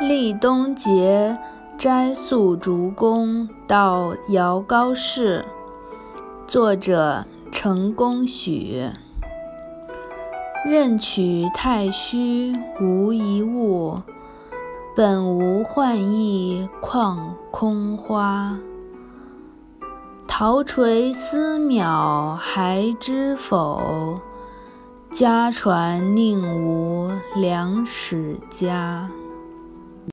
立冬节，斋宿竹宫到瑶高士。作者：程功许。任取太虚无一物，本无幻意况空花。陶垂丝渺还知否？家传宁无两史家。